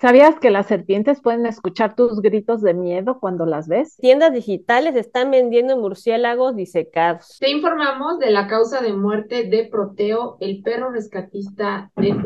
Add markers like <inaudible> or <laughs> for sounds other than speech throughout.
¿Sabías que las serpientes pueden escuchar tus gritos de miedo cuando las ves? Tiendas digitales están vendiendo murciélagos disecados. Te informamos de la causa de muerte de Proteo, el perro rescatista de...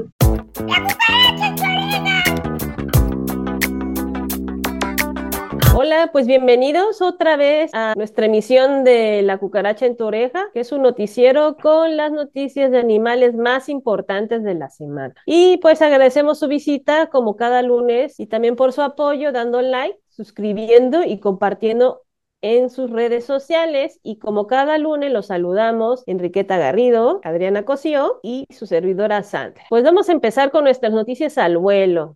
Hola, pues bienvenidos otra vez a nuestra emisión de La cucaracha en tu oreja, que es un noticiero con las noticias de animales más importantes de la semana. Y pues agradecemos su visita como cada lunes y también por su apoyo dando like, suscribiendo y compartiendo en sus redes sociales y como cada lunes los saludamos Enriqueta Garrido, Adriana Cosío y su servidora Sandra. Pues vamos a empezar con nuestras noticias al vuelo.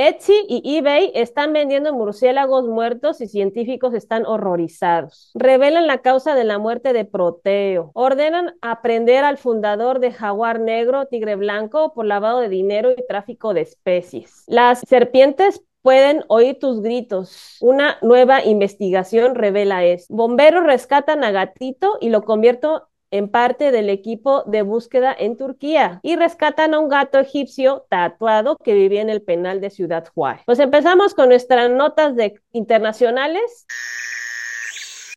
Etsy y eBay están vendiendo murciélagos muertos y científicos están horrorizados. Revelan la causa de la muerte de Proteo. Ordenan aprender al fundador de Jaguar Negro, Tigre Blanco, por lavado de dinero y tráfico de especies. Las serpientes pueden oír tus gritos. Una nueva investigación revela esto. Bomberos rescatan a Gatito y lo convierten en parte del equipo de búsqueda en Turquía y rescatan a un gato egipcio tatuado que vivía en el penal de Ciudad Juárez. Pues empezamos con nuestras notas de internacionales.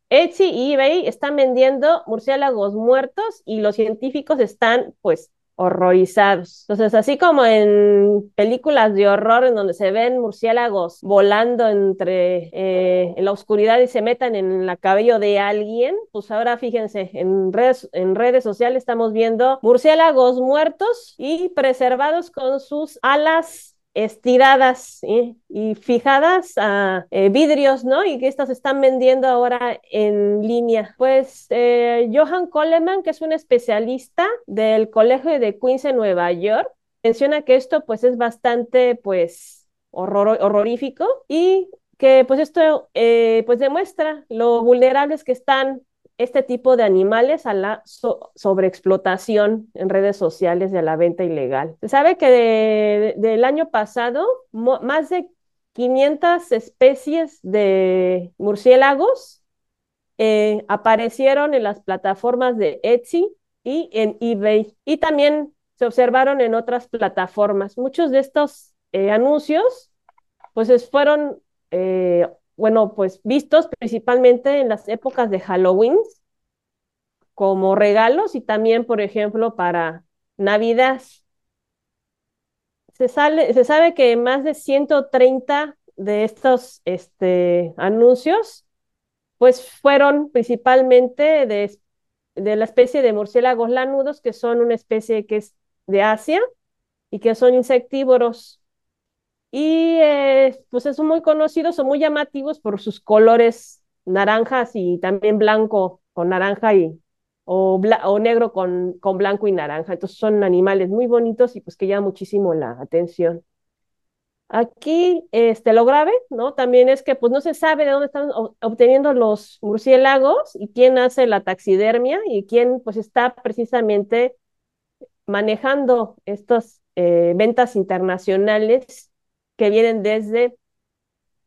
Etsy y eBay están vendiendo murciélagos muertos y los científicos están pues horrorizados. Entonces, así como en películas de horror en donde se ven murciélagos volando entre eh, la oscuridad y se metan en la cabello de alguien, pues ahora fíjense, en redes, en redes sociales estamos viendo murciélagos muertos y preservados con sus alas estiradas y fijadas a eh, vidrios, ¿no? Y que estas están vendiendo ahora en línea. Pues eh, Johan Coleman, que es un especialista del Colegio de Queens en Nueva York, menciona que esto pues es bastante pues horrorífico y que pues esto eh, pues demuestra lo vulnerables que están este tipo de animales a la sobreexplotación en redes sociales de la venta ilegal. Se sabe que del año pasado, más de 500 especies de murciélagos eh, aparecieron en las plataformas de Etsy y en eBay. Y también se observaron en otras plataformas. Muchos de estos eh, anuncios, pues fueron eh, bueno, pues vistos principalmente en las épocas de Halloween como regalos y también, por ejemplo, para Navidad. Se, se sabe que más de 130 de estos este, anuncios pues fueron principalmente de, de la especie de murciélagos lanudos, que son una especie que es de Asia y que son insectívoros y eh, pues son muy conocidos, son muy llamativos por sus colores naranjas y también blanco con naranja y o, negro con, con blanco y naranja. Entonces son animales muy bonitos y pues que llaman muchísimo la atención. Aquí, este, lo grave, ¿no? También es que pues no se sabe de dónde están obteniendo los murciélagos y quién hace la taxidermia y quién pues está precisamente manejando estas eh, ventas internacionales que vienen desde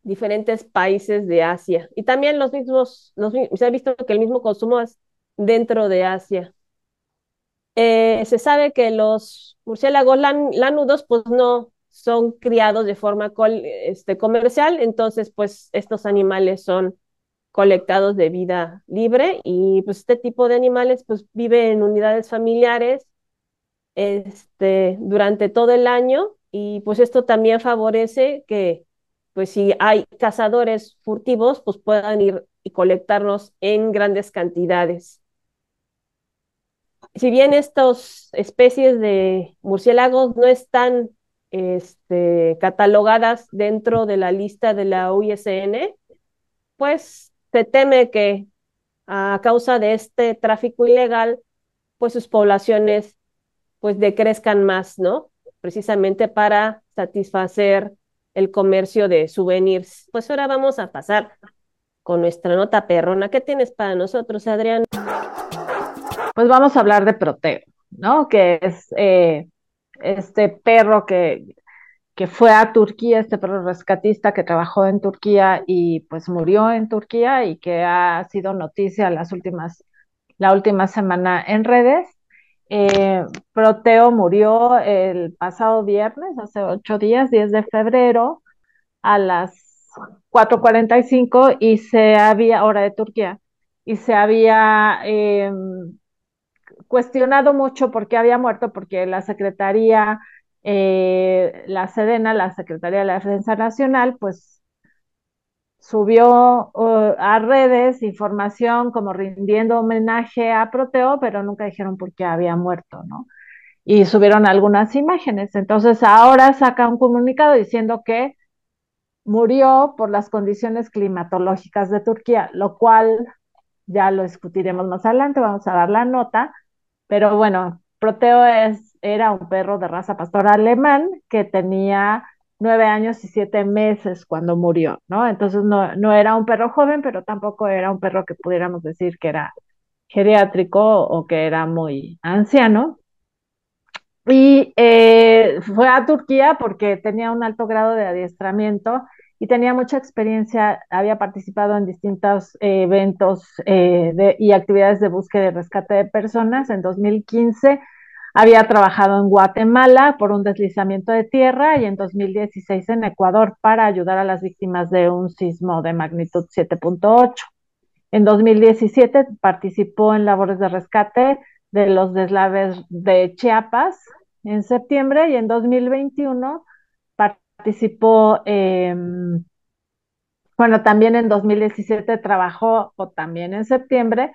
diferentes países de Asia. Y también los mismos, se ha visto que el mismo consumo es dentro de Asia. Eh, se sabe que los murciélagos lanudos pues no son criados de forma este, comercial, entonces pues estos animales son colectados de vida libre y pues este tipo de animales pues vive en unidades familiares este, durante todo el año y pues esto también favorece que, pues si hay cazadores furtivos, pues puedan ir y colectarlos en grandes cantidades. Si bien estas especies de murciélagos no están este, catalogadas dentro de la lista de la UISN, pues se teme que a causa de este tráfico ilegal, pues sus poblaciones pues decrezcan más, ¿no? Precisamente para satisfacer el comercio de souvenirs. Pues ahora vamos a pasar con nuestra nota perrona. ¿Qué tienes para nosotros, Adrián? Pues vamos a hablar de Proteo, ¿no? Que es eh, este perro que, que fue a Turquía, este perro rescatista que trabajó en Turquía y pues murió en Turquía y que ha sido noticia las últimas, la última semana en redes Eh, Proteo murió el pasado viernes, hace ocho días, 10 de febrero, a las 4.45 y se había, hora de Turquía, y se había eh, cuestionado mucho por qué había muerto, porque la Secretaría, eh, la Sedena, la Secretaría de la Defensa Nacional, pues subió uh, a redes información como rindiendo homenaje a Proteo, pero nunca dijeron por qué había muerto, ¿no? Y subieron algunas imágenes. Entonces ahora saca un comunicado diciendo que murió por las condiciones climatológicas de Turquía, lo cual ya lo discutiremos más adelante, vamos a dar la nota, pero bueno, Proteo es, era un perro de raza pastora alemán que tenía nueve años y siete meses cuando murió, ¿no? Entonces no, no era un perro joven, pero tampoco era un perro que pudiéramos decir que era geriátrico o que era muy anciano. Y eh, fue a Turquía porque tenía un alto grado de adiestramiento y tenía mucha experiencia, había participado en distintos eh, eventos eh, y actividades de búsqueda y rescate de personas. En 2015 había trabajado en Guatemala por un deslizamiento de tierra y en 2016 en Ecuador para ayudar a las víctimas de un sismo de magnitud 7.8. En 2017 participó en labores de rescate de los deslaves de Chiapas en septiembre y en 2021 participó, bueno, también en 2017 trabajó, o también en septiembre,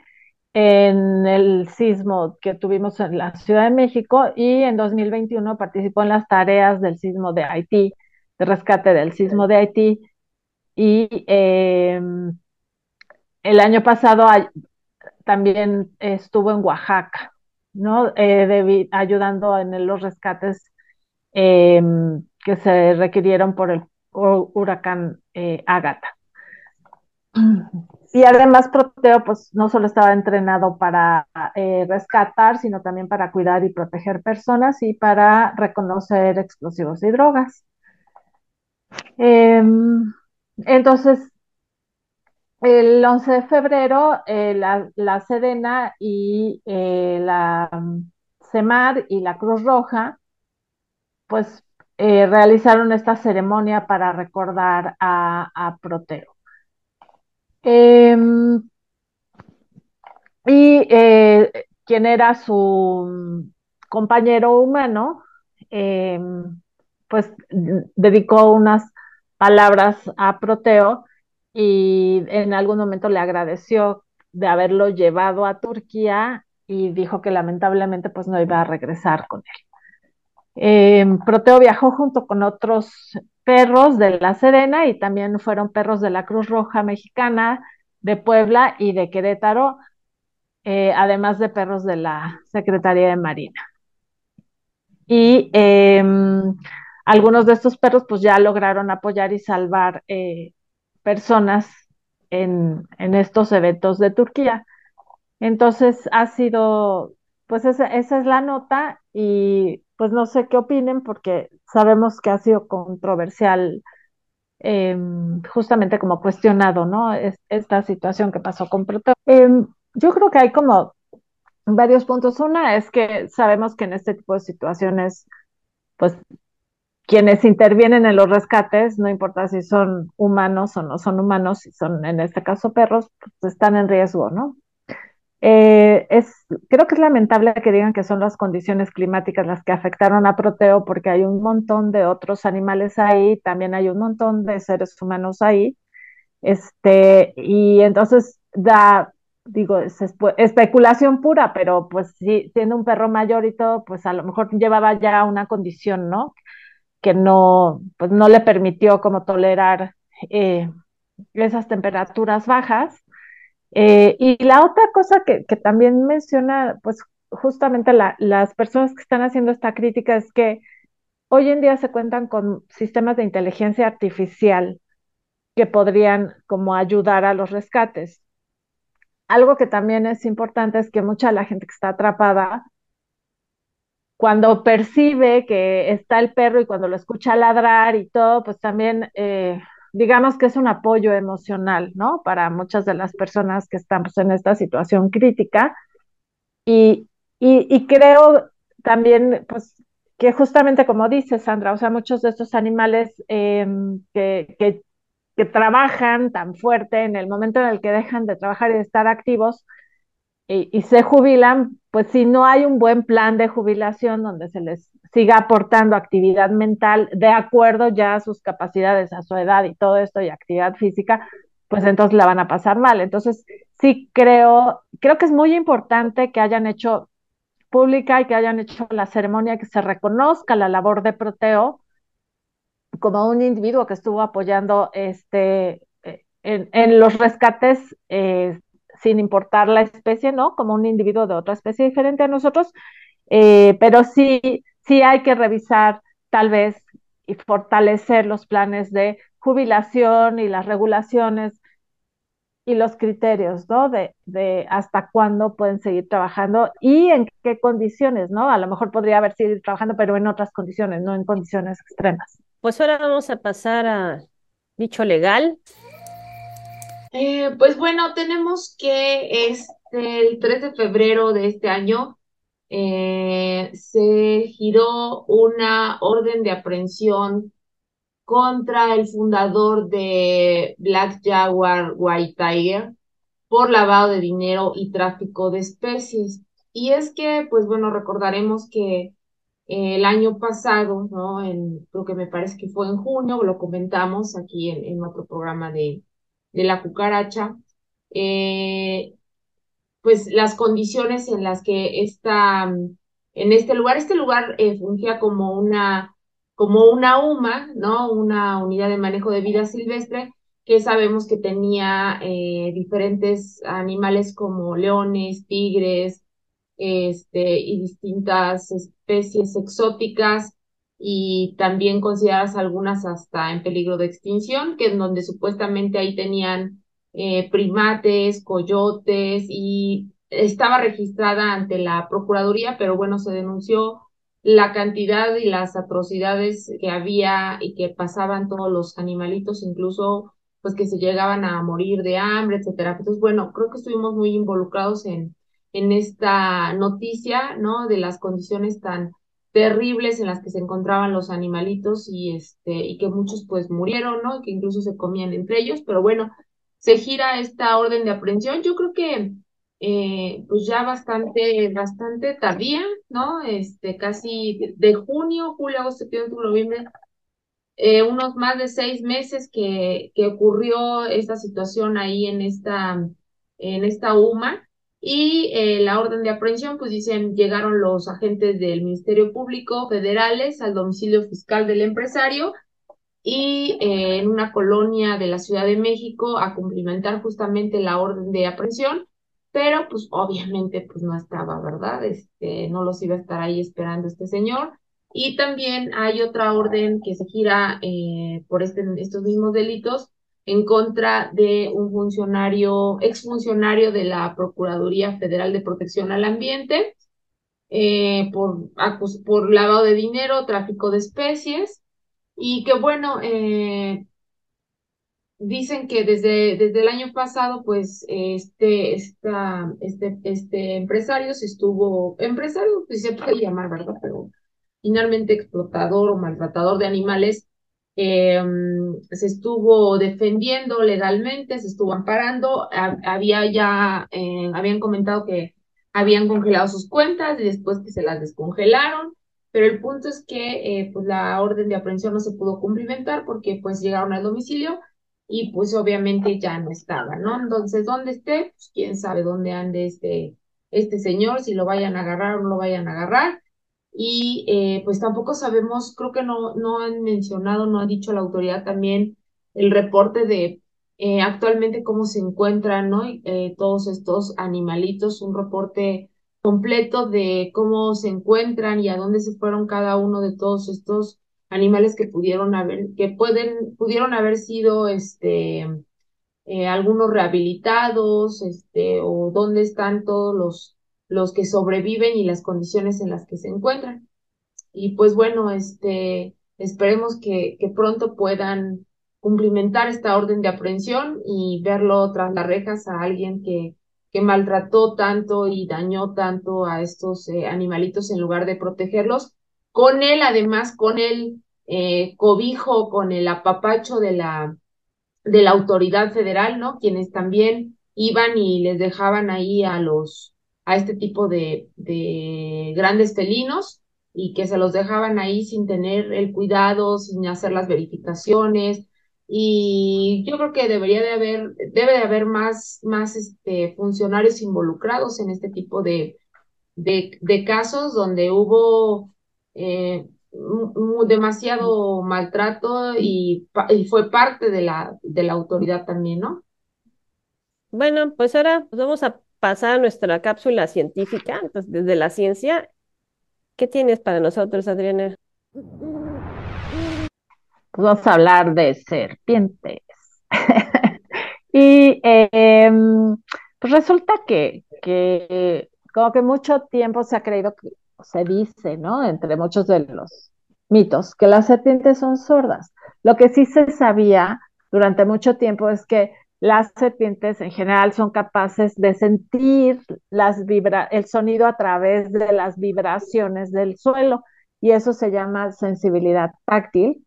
en el sismo que tuvimos en la Ciudad de México y en 2021 participó en las tareas del sismo de Haití, de rescate del sismo de Haití. Y eh, el año pasado también estuvo en Oaxaca, ¿no? Eh, ayudando en los rescates eh, que se requirieron por el huracán eh, Ágata. Y además Proteo pues no solo estaba entrenado para eh, rescatar, sino también para cuidar y proteger personas y para reconocer explosivos y drogas. Eh, entonces, el 11 de febrero, eh, la, la, y eh, la CEMAR y la Cruz Roja, pues realizaron esta ceremonia para recordar a Proteo. Em, y eh, quien era su compañero humano, eh, pues dedicó unas palabras a Proteo y en algún momento le agradeció de haberlo llevado a Turquía y dijo que lamentablemente pues no iba a regresar con él. Eh, Proteo viajó junto con otros perros de La Serena y también fueron perros de la Cruz Roja Mexicana, de Puebla y de Querétaro, eh, además de perros de la Secretaría de Marina. Y eh, algunos de estos perros pues ya lograron apoyar y salvar eh, personas en, en, estos eventos de Turquía. Entonces ha sido, pues esa, esa es la nota y pues no sé qué opinen porque sabemos que ha sido controversial, eh, justamente como cuestionado, ¿no? Es, esta situación que pasó con Proteo. Eh, yo creo que hay como varios puntos. Una es que sabemos que en este tipo de situaciones, pues quienes intervienen en los rescates, no importa si son humanos o no son humanos, si son en este caso perros, pues están en riesgo, ¿no? Eh, es, creo que es lamentable que digan que son las condiciones climáticas las que afectaron a Proteo, porque hay un montón de otros animales ahí, también hay un montón de seres humanos ahí, este, y entonces da, digo, es especulación pura, pero pues sí, siendo un perro mayor y todo, pues a lo mejor llevaba ya una condición, ¿no? Que no, pues no le permitió como tolerar eh, esas temperaturas bajas eh, y la otra cosa que, también menciona, pues justamente la, las personas que están haciendo esta crítica es que hoy en día se cuentan con sistemas de inteligencia artificial que podrían como ayudar a los rescates. Algo que también es importante es que mucha la gente que está atrapada, cuando percibe que está el perro y cuando lo escucha ladrar y todo, pues también eh, digamos que es un apoyo emocional, ¿no? Para muchas de las personas que estamos en esta situación crítica. Y y, creo también, pues, que justamente como dice Sandra, o sea, muchos de estos animales em, que, que, que, trabajan tan fuerte en el momento en el que dejan de trabajar y de estar activos y, y, se jubilan, pues si no hay un buen plan de jubilación donde se les siga aportando actividad mental de acuerdo ya a sus capacidades, a su edad y todo esto y actividad física, pues entonces la van a pasar mal. Entonces, sí creo, creo que es muy importante que hayan hecho pública y que hayan hecho la ceremonia, que se reconozca la labor de Proteo como un individuo que estuvo apoyando este, eh, en, los rescates eh, sin importar la especie, ¿no? Como un individuo de otra especie diferente a nosotros, eh, pero sí, sí hay que revisar tal vez y fortalecer los planes de jubilación y las regulaciones y los criterios, ¿no? De, hasta cuándo pueden seguir trabajando y en qué condiciones, ¿no? A lo mejor podría haber seguido trabajando, pero en otras condiciones, no en condiciones extremas. Pues ahora vamos a pasar a dicho legal. Eh, pues bueno, tenemos que este, el 3 de febrero de este año eh, se giró una orden de aprehensión contra el fundador de Black Jaguar White Tiger por lavado de dinero y tráfico de especies. Y es que, pues bueno, recordaremos que eh, el año pasado, ¿no? En, creo que me parece que fue en junio, lo comentamos aquí en, en otro programa de, de la cucaracha, eh, pues las condiciones en las que está, en este lugar, este lugar eh, fungía como una como una UMA, ¿no? Una unidad de manejo de vida silvestre, que sabemos que tenía eh, diferentes animales como leones, tigres, este, y distintas especies exóticas y también consideradas algunas hasta en peligro de extinción, que en donde supuestamente ahí tenían eh, primates, coyotes y estaba registrada ante la Procuraduría, pero bueno, se denunció la cantidad y las atrocidades que había y que pasaban todos los animalitos, incluso pues que se llegaban a morir de hambre, etcétera. Entonces, bueno, creo que estuvimos muy involucrados en, en esta noticia, ¿no? De las condiciones tan terribles en las que se encontraban los animalitos y este, y que muchos pues murieron, ¿no? Que incluso se comían entre ellos, pero bueno, se gira esta orden de aprehensión. Yo creo que eh, pues ya bastante, bastante tardía, ¿no? Este, casi de, junio, julio, agosto, septiembre, noviembre, eh, unos más de seis meses que, que ocurrió esta situación ahí en esta, en esta UMA. Y eh, la orden de aprehensión, pues dicen, llegaron los agentes del Ministerio Público federales al domicilio fiscal del empresario y en una colonia de la Ciudad de México a cumplimentar justamente la orden de aprehensión pero pues obviamente pues no estaba, ¿verdad? Este, no los iba a estar ahí esperando este señor. Y también hay otra orden que se gira eh, por este, estos mismos delitos en contra de un funcionario, exfuncionario de la Procuraduría Federal de Protección al Ambiente, eh, por, por lavado de dinero, tráfico de especies, y que bueno, eh, dicen que desde, desde el año pasado, pues, este, este, este empresario se estuvo, empresario, pues se puede llamar, ¿verdad? Pero finalmente explotador o maltratador de animales, eh, se estuvo defendiendo legalmente, se estuvo amparando, había ya, eh, habían comentado que habían congelado sus cuentas y después que se las descongelaron, pero el punto es que eh, pues la orden de aprehensión no se pudo cumplimentar porque pues llegaron al domicilio y pues obviamente ya no estaba, ¿no? Entonces, ¿dónde esté? Pues quién sabe dónde ande este, este señor, si lo vayan a agarrar o no lo vayan a agarrar. Y eh, pues tampoco sabemos, creo que no, no han mencionado, no ha dicho la autoridad también el reporte de eh, actualmente cómo se encuentran, ¿no? Eh, todos estos animalitos, un reporte completo de cómo se encuentran y a dónde se fueron cada uno de todos estos animales que pudieron haber, que pueden, pudieron haber sido este, eh, algunos rehabilitados, este, o dónde están todos los, los que sobreviven y las condiciones en las que se encuentran. Y pues bueno, este, esperemos que, que pronto puedan cumplimentar esta orden de aprehensión y verlo tras las rejas a alguien que que maltrató tanto y dañó tanto a estos eh, animalitos en lugar de protegerlos. Con él, además, con el eh, cobijo, con el apapacho de la, de la autoridad federal, ¿no? Quienes también iban y les dejaban ahí a los, a este tipo de, de grandes felinos y que se los dejaban ahí sin tener el cuidado, sin hacer las verificaciones, y yo creo que debería de haber, debe de haber más, más este, funcionarios involucrados en este tipo de, de, casos donde hubo eh, demasiado maltrato y, y, fue parte de la, de la autoridad también, ¿no? Bueno, pues ahora vamos a pasar a nuestra cápsula científica, entonces desde la ciencia. ¿Qué tienes para nosotros, Adriana? vamos a hablar de serpientes. <laughs> y em, pues resulta que, que como que mucho tiempo se ha creído que se dice, ¿no? Entre muchos de los mitos, que las serpientes son sordas. Lo que sí se sabía durante mucho tiempo es que las serpientes en general son capaces de sentir el sonido a través de las vibraciones del suelo y eso se llama sensibilidad táctil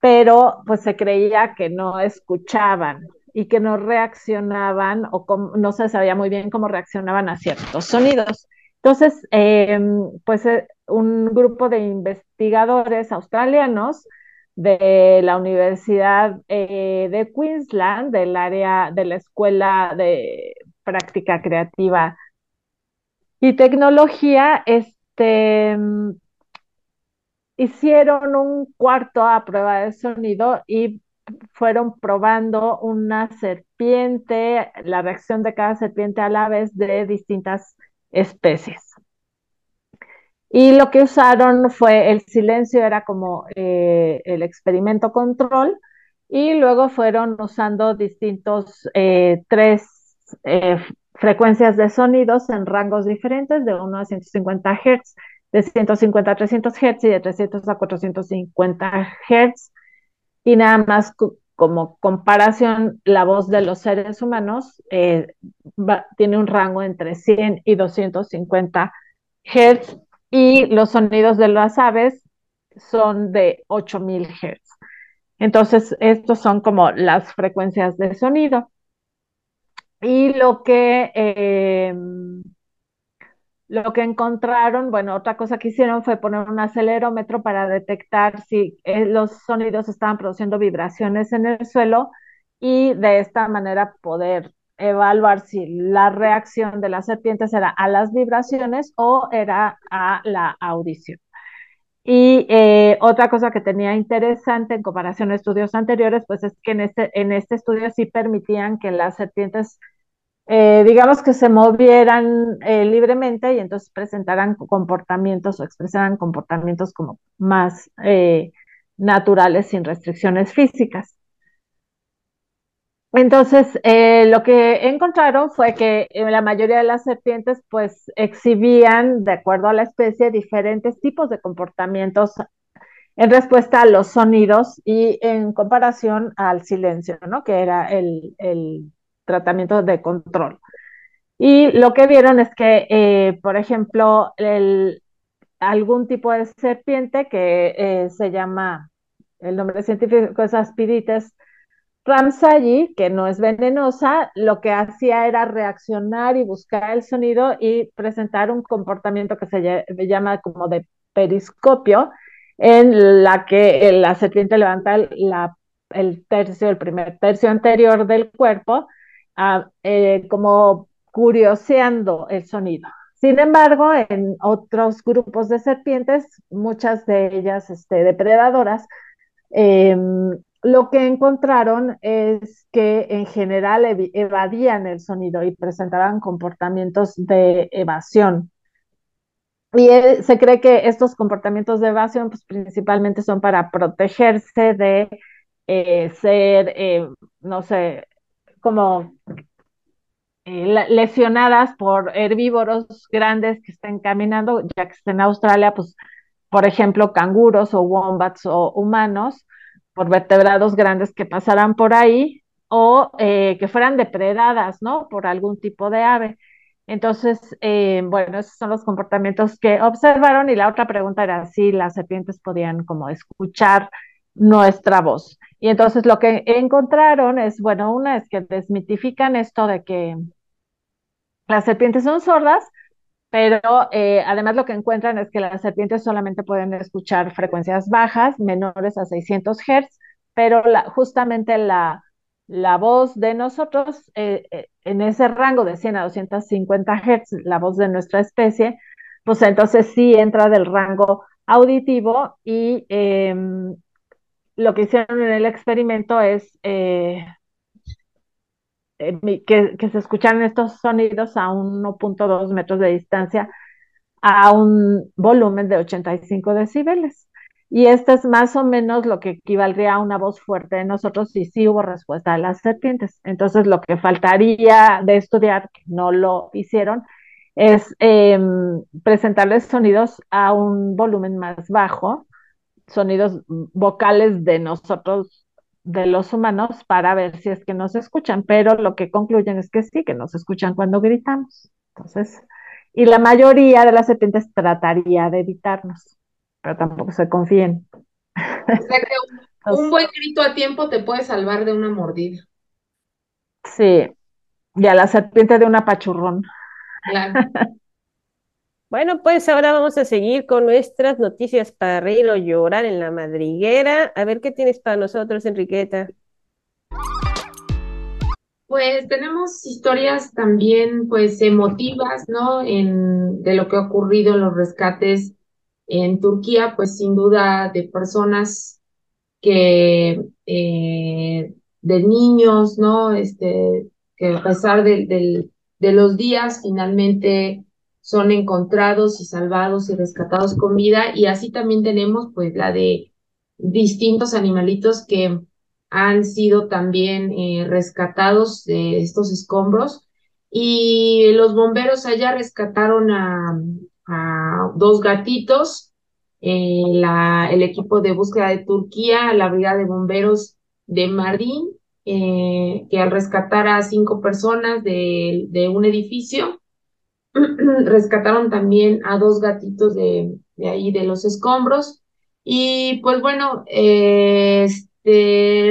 pero pues se creía que no escuchaban y que no reaccionaban o no se sabía muy bien cómo reaccionaban a ciertos sonidos. Entonces, em, pues eh, un grupo de investigadores australianos de la Universidad eh, de Queensland, del área de la Escuela de Práctica Creativa y Tecnología, este, hicieron un cuarto a prueba de sonido y fueron probando una serpiente, la reacción de cada serpiente a la vez de distintas especies. Y lo que usaron fue el silencio, era como eh, el experimento control, y luego fueron usando distintos eh, tres eh, frecuencias de sonidos en rangos diferentes, de 1 a 150 Hz, de 150 a 300 Hz y de 300 a 450 Hz. Y nada más como comparación, la voz de los seres humanos eh, tiene un rango entre 100 y 250 Hz y los sonidos de las aves son de 8000 Hz. Entonces, estos son como las frecuencias de sonido. Y lo que eh, lo que encontraron, bueno, otra cosa que hicieron fue poner un acelerómetro para detectar si eh, los sonidos estaban produciendo vibraciones en el suelo y de esta manera poder evaluar si la reacción de las serpientes era a las vibraciones o era a la audición. Y eh, otra cosa que tenía interesante en comparación a estudios anteriores, pues es que en este, en este estudio sí permitían que las serpientes eh, digamos que se movieran eh, libremente y entonces presentaran comportamientos o expresaran comportamientos como más naturales sin restricciones físicas. Entonces, lo que encontraron fue que la mayoría de las serpientes pues exhibían, de acuerdo a la especie, diferentes tipos de comportamientos en respuesta a los sonidos y en comparación al silencio, ¿no? Que era el, el tratamiento de control. Y lo que vieron es que, eh, por ejemplo, algún tipo de serpiente que eh, se llama, el nombre científico es Aspirites ramsayi, que no es venenosa, lo que hacía era reaccionar y buscar el sonido y presentar un comportamiento que se llama como de periscopio, en la que la serpiente levanta el tercio, el primer tercio anterior del cuerpo eh, como curioseando el sonido. Sin embargo, en otros grupos de serpientes, muchas de ellas este, depredadoras, em, lo que encontraron es que en general evadían el sonido y presentaban comportamientos de evasión. Y eh, se cree que estos comportamientos de evasión pues, principalmente son para protegerse de eh, ser, no sé, como eh, lesionadas por herbívoros grandes que estén caminando, ya que estén en Australia, pues, por ejemplo, canguros o wombats o humanos, por vertebrados grandes que pasarán por ahí o eh, que fueran depredadas, ¿no? Por algún tipo de ave. Entonces, eh, bueno, esos son los comportamientos que observaron y la otra pregunta era si las serpientes podían como escuchar nuestra voz. Y entonces lo que encontraron es, bueno, una es que desmitifican esto de que las serpientes son sordas, pero eh, además lo que encuentran es que las serpientes solamente pueden escuchar frecuencias bajas, menores a 600 Hz, pero la, justamente la, la voz de nosotros eh, eh, en ese rango de 100 a 250 Hz, la voz de nuestra especie, pues entonces sí entra del rango auditivo y em, lo que hicieron en el experimento es que, se escucharan estos sonidos a 1.2 metros de distancia a un volumen de 85 decibeles. Y esto es más o menos lo que equivaldría a una voz fuerte de nosotros si sí hubo respuesta de las serpientes. Entonces, lo que faltaría de estudiar, que no lo hicieron, es eh, presentarles sonidos a un volumen más bajo, sonidos vocales de nosotros, de los humanos, para ver si es que nos escuchan. Pero lo que concluyen es que sí, que nos escuchan cuando gritamos. Entonces, y la mayoría de las serpientes trataría de evitarnos pero tampoco se confíen. O sea que un, <laughs> un, buen grito a tiempo te puede salvar de una mordida. Sí, y a la serpiente de un apachurrón. Claro. <laughs> Bueno, pues ahora vamos a seguir con nuestras noticias para reír o llorar en la madriguera. A ver qué tienes para nosotros, Enriqueta. Pues tenemos historias también, pues, emotivas, ¿no? En, de lo que ha ocurrido en los rescates en Turquía, pues sin duda de personas que, eh, de niños, ¿no? Este, que a pesar de, los días finalmente son encontrados y salvados y rescatados con vida. Y así también tenemos pues la de distintos animalitos que han sido también eh, rescatados de estos escombros. Y los bomberos allá rescataron a, a dos gatitos, eh, la, el equipo de búsqueda de Turquía, la brigada de bomberos de Mardin, eh, que al rescatar a cinco personas de, de un edificio, <clears throat> rescataron también a dos gatitos de, de, ahí de los escombros. Y pues bueno, este,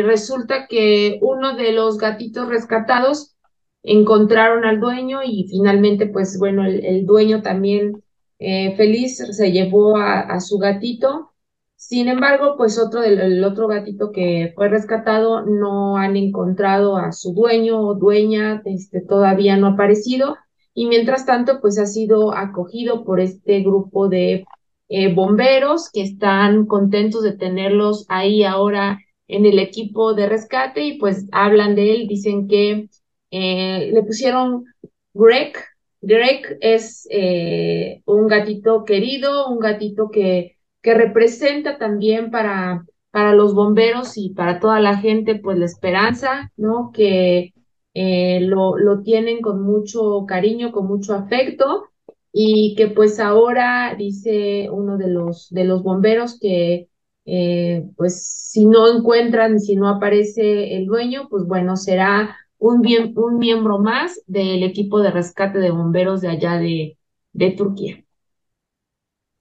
resulta que uno de los gatitos rescatados encontraron al dueño y finalmente pues bueno, el, el dueño también eh, feliz se llevó a, a, su gatito. Sin embargo, pues otro del el otro gatito que fue rescatado no han encontrado a su dueño o dueña, este, todavía no ha aparecido. Y mientras tanto, pues ha sido acogido por este grupo de eh, bomberos que están contentos de tenerlos ahí ahora en el equipo de rescate y pues hablan de él, dicen que eh, le pusieron Greg, Greg es eh, un gatito querido, un gatito que, que representa también para, para los bomberos y para toda la gente, pues la esperanza, ¿no? Que eh, lo, lo tienen con mucho cariño, con mucho afecto y que pues ahora dice uno de los, de los bomberos que eh, pues si no encuentran, si no aparece el dueño, pues bueno, será un, bien, un miembro más del equipo de rescate de bomberos de allá de, de Turquía.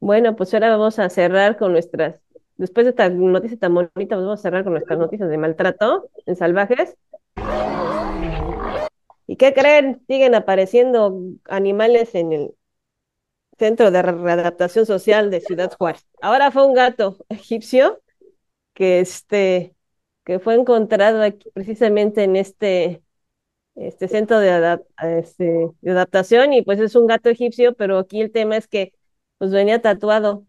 Bueno, pues ahora vamos a cerrar con nuestras, después de esta noticia tan bonita, pues vamos a cerrar con nuestras noticias de maltrato en salvajes. ¿Y qué creen? Siguen apareciendo animales en el Centro de Readaptación Social de Ciudad Juárez. Ahora fue un gato egipcio que, este, que fue encontrado aquí, precisamente en este este centro de, este, adaptación y pues es un gato egipcio, pero aquí el tema es que pues venía tatuado,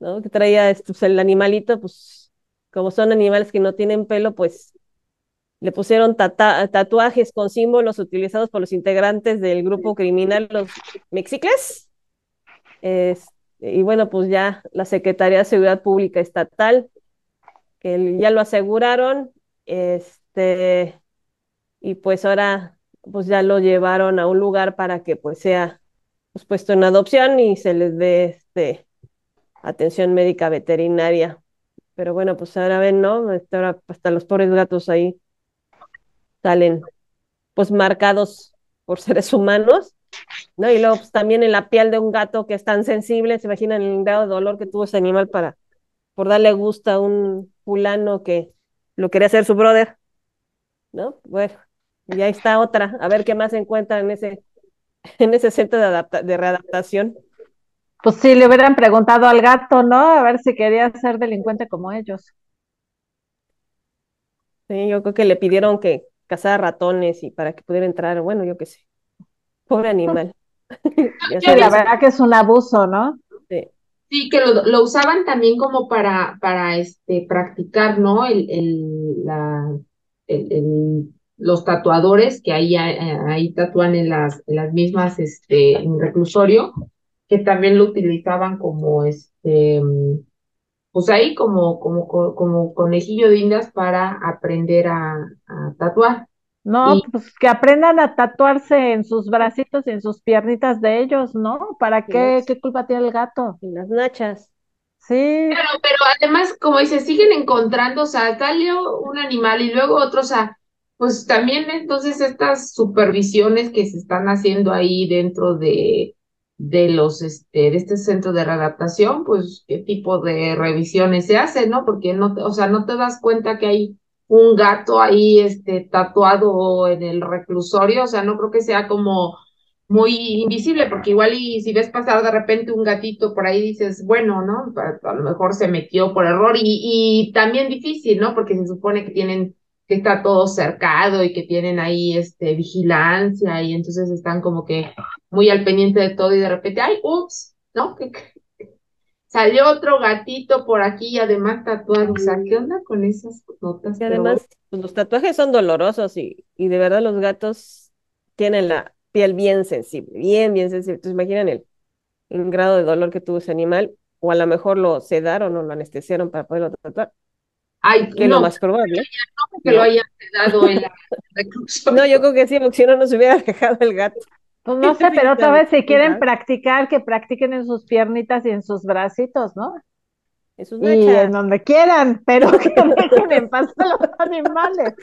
¿no? Que traía este, pues, el animalito, pues como son animales que no tienen pelo, pues le pusieron tatuajes con símbolos utilizados por los integrantes del grupo criminal, los Mexicles. y bueno, pues ya la Secretaría de Seguridad Pública Estatal, que ya lo aseguraron, este, y pues ahora pues ya lo llevaron a un lugar para que pues sea pues, puesto en adopción y se les dé este, atención médica veterinaria. Pero bueno, pues ahora ven, ¿no? Este, ahora hasta los pobres gatos ahí salen pues marcados por seres humanos, ¿no? Y luego pues, también en la piel de un gato que es tan sensible, se imaginan el grado de dolor que tuvo ese animal para, por darle gusto a un fulano que lo quería hacer su brother, ¿no? Bueno, y ahí está otra, a ver qué más se encuentra en ese, <laughs> en ese centro de, de readaptación. Pues sí, le hubieran preguntado al gato, ¿no? A ver si quería ser delincuente como ellos. Sí, yo creo que le pidieron que cazara ratones y para que pudiera entrar, bueno, yo qué sé. Pobre animal. <laughs> <laughs> sí, la verdad que es un abuso, ¿no? Sí. Sí, que lo, lo, usaban también como para, para este, practicar, ¿no? El, el, la, el, los tatuadores que ahí, ahí tatúan en las, en las mismas, este, en reclusorio, que también lo utilizaban como, este, pues ahí como, como, como conejillo de indias para aprender a, tatuar. No, pues que aprendan a tatuarse en sus bracitos y en sus piernitas de ellos, ¿no? ¿Para qué? ¿Qué culpa tiene el gato? En las nachas. Sí. Pero, pero además, como dice, siguen encontrando, o sea, salió un animal y luego otro, o sea, pues también entonces estas supervisiones que se están haciendo ahí dentro de, de los este de este centro de readaptación, pues qué tipo de revisiones se hacen, ¿no? Porque no, o sea, no te das cuenta que hay un gato ahí este tatuado en el reclusorio, o sea, no creo que sea como muy invisible, porque igual y si ves pasar de repente un gatito por ahí dices, bueno, ¿no? A, lo mejor se metió por error y, y también difícil, ¿no? Porque se supone que tienen que está todo cercado y que tienen ahí este vigilancia y entonces están como que muy al pendiente de todo y de repente, ay, ups, ¿no? <laughs> Salió otro gatito por aquí y además tatuado. O sea, ¿qué onda con esas notas? Y además, pues, los tatuajes son dolorosos y, y de verdad los gatos tienen la piel bien sensible, bien, bien sensible. Entonces, imaginan el, el grado de dolor que tuvo ese animal, o a lo mejor lo sedaron o lo anestesiaron para poderlo tatuar. Ay, que no, lo más probable. No, que lo hayan dado en la <laughs> No, yo creo que sí, porque si no nos hubiera dejado el gato. Pues no sé, pero otra vez si quieren practicar, que practiquen en sus piernitas y en sus bracitos, ¿no? En sus y en donde quieran, pero que <laughs> dejen en paz a los animales.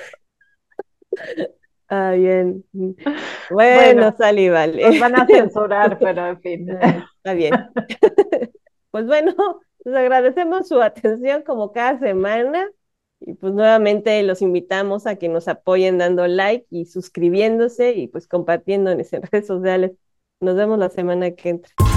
Ah, bien. Bueno, Sally, vale. Nos van a censurar, <laughs> pero en fin. Está bien. Pues bueno, les agradecemos su atención como cada semana y pues nuevamente los invitamos a que nos apoyen dando like y suscribiéndose y pues compartiendo en redes sociales. Nos vemos la semana que entra.